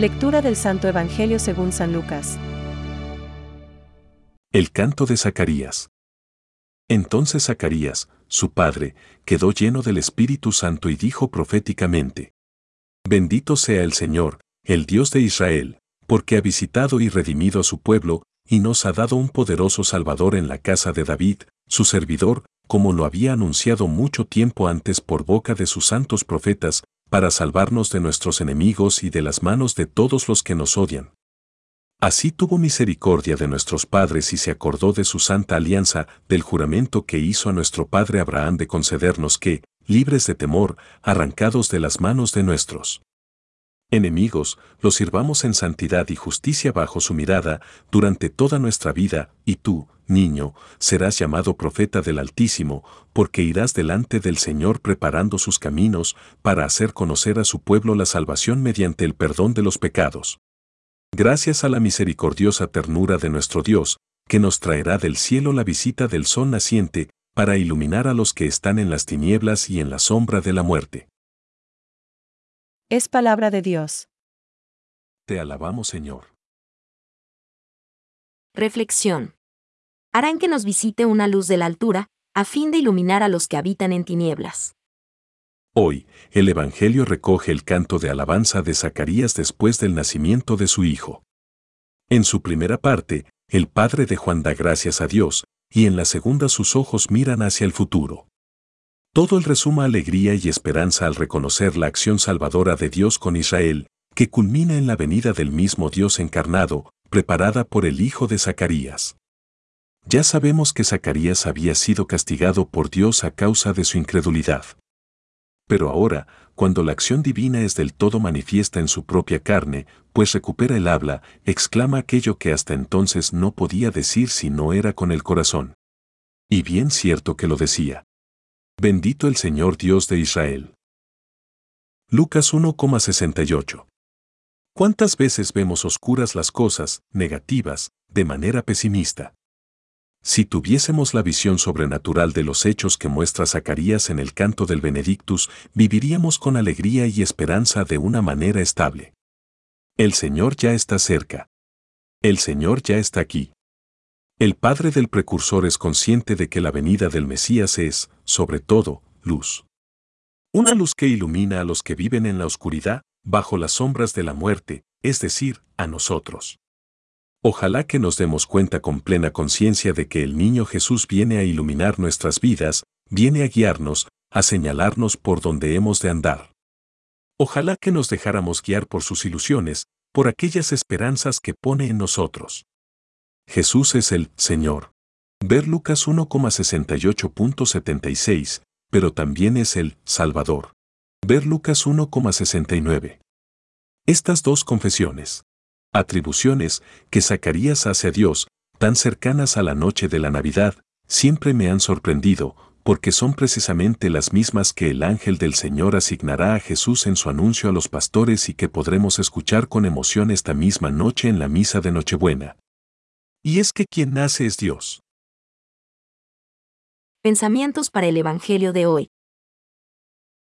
Lectura del Santo Evangelio según San Lucas. El canto de Zacarías. Entonces Zacarías, su padre, quedó lleno del Espíritu Santo y dijo proféticamente, Bendito sea el Señor, el Dios de Israel, porque ha visitado y redimido a su pueblo, y nos ha dado un poderoso Salvador en la casa de David, su servidor, como lo había anunciado mucho tiempo antes por boca de sus santos profetas, para salvarnos de nuestros enemigos y de las manos de todos los que nos odian. Así tuvo misericordia de nuestros padres y se acordó de su santa alianza, del juramento que hizo a nuestro padre Abraham de concedernos que, libres de temor, arrancados de las manos de nuestros enemigos, los sirvamos en santidad y justicia bajo su mirada durante toda nuestra vida, y tú, niño, serás llamado profeta del Altísimo, porque irás delante del Señor preparando sus caminos para hacer conocer a su pueblo la salvación mediante el perdón de los pecados. Gracias a la misericordiosa ternura de nuestro Dios, que nos traerá del cielo la visita del sol naciente, para iluminar a los que están en las tinieblas y en la sombra de la muerte. Es palabra de Dios. Te alabamos, Señor. Reflexión. Harán que nos visite una luz de la altura, a fin de iluminar a los que habitan en tinieblas. Hoy, el Evangelio recoge el canto de alabanza de Zacarías después del nacimiento de su hijo. En su primera parte, el padre de Juan da gracias a Dios, y en la segunda sus ojos miran hacia el futuro. Todo el resuma alegría y esperanza al reconocer la acción salvadora de Dios con Israel, que culmina en la venida del mismo Dios encarnado, preparada por el hijo de Zacarías. Ya sabemos que Zacarías había sido castigado por Dios a causa de su incredulidad. Pero ahora, cuando la acción divina es del todo manifiesta en su propia carne, pues recupera el habla, exclama aquello que hasta entonces no podía decir si no era con el corazón. Y bien cierto que lo decía. Bendito el Señor Dios de Israel. Lucas 1,68. ¿Cuántas veces vemos oscuras las cosas, negativas, de manera pesimista? Si tuviésemos la visión sobrenatural de los hechos que muestra Zacarías en el canto del Benedictus, viviríamos con alegría y esperanza de una manera estable. El Señor ya está cerca. El Señor ya está aquí. El Padre del Precursor es consciente de que la venida del Mesías es, sobre todo, luz. Una luz que ilumina a los que viven en la oscuridad, bajo las sombras de la muerte, es decir, a nosotros. Ojalá que nos demos cuenta con plena conciencia de que el niño Jesús viene a iluminar nuestras vidas, viene a guiarnos, a señalarnos por donde hemos de andar. Ojalá que nos dejáramos guiar por sus ilusiones, por aquellas esperanzas que pone en nosotros. Jesús es el Señor. Ver Lucas 1,68.76, pero también es el Salvador. Ver Lucas 1,69. Estas dos confesiones, atribuciones que Zacarías hace a Dios, tan cercanas a la noche de la Navidad, siempre me han sorprendido, porque son precisamente las mismas que el ángel del Señor asignará a Jesús en su anuncio a los pastores y que podremos escuchar con emoción esta misma noche en la misa de Nochebuena. Y es que quien nace es Dios. Pensamientos para el Evangelio de hoy.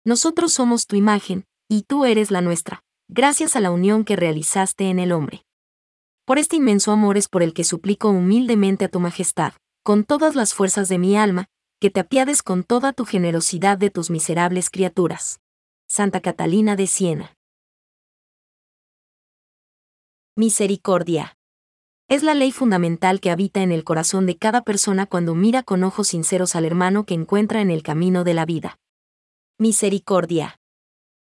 Nosotros somos tu imagen, y tú eres la nuestra gracias a la unión que realizaste en el hombre. Por este inmenso amor es por el que suplico humildemente a tu majestad, con todas las fuerzas de mi alma, que te apiades con toda tu generosidad de tus miserables criaturas. Santa Catalina de Siena. Misericordia. Es la ley fundamental que habita en el corazón de cada persona cuando mira con ojos sinceros al hermano que encuentra en el camino de la vida. Misericordia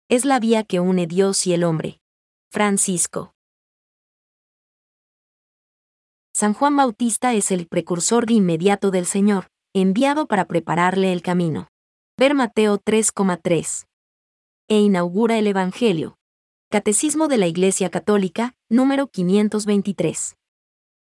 es la vía que une Dios y el hombre. Francisco. San Juan Bautista es el precursor de inmediato del Señor, enviado para prepararle el camino. Ver Mateo 3,3. E inaugura el Evangelio. Catecismo de la Iglesia Católica, número 523.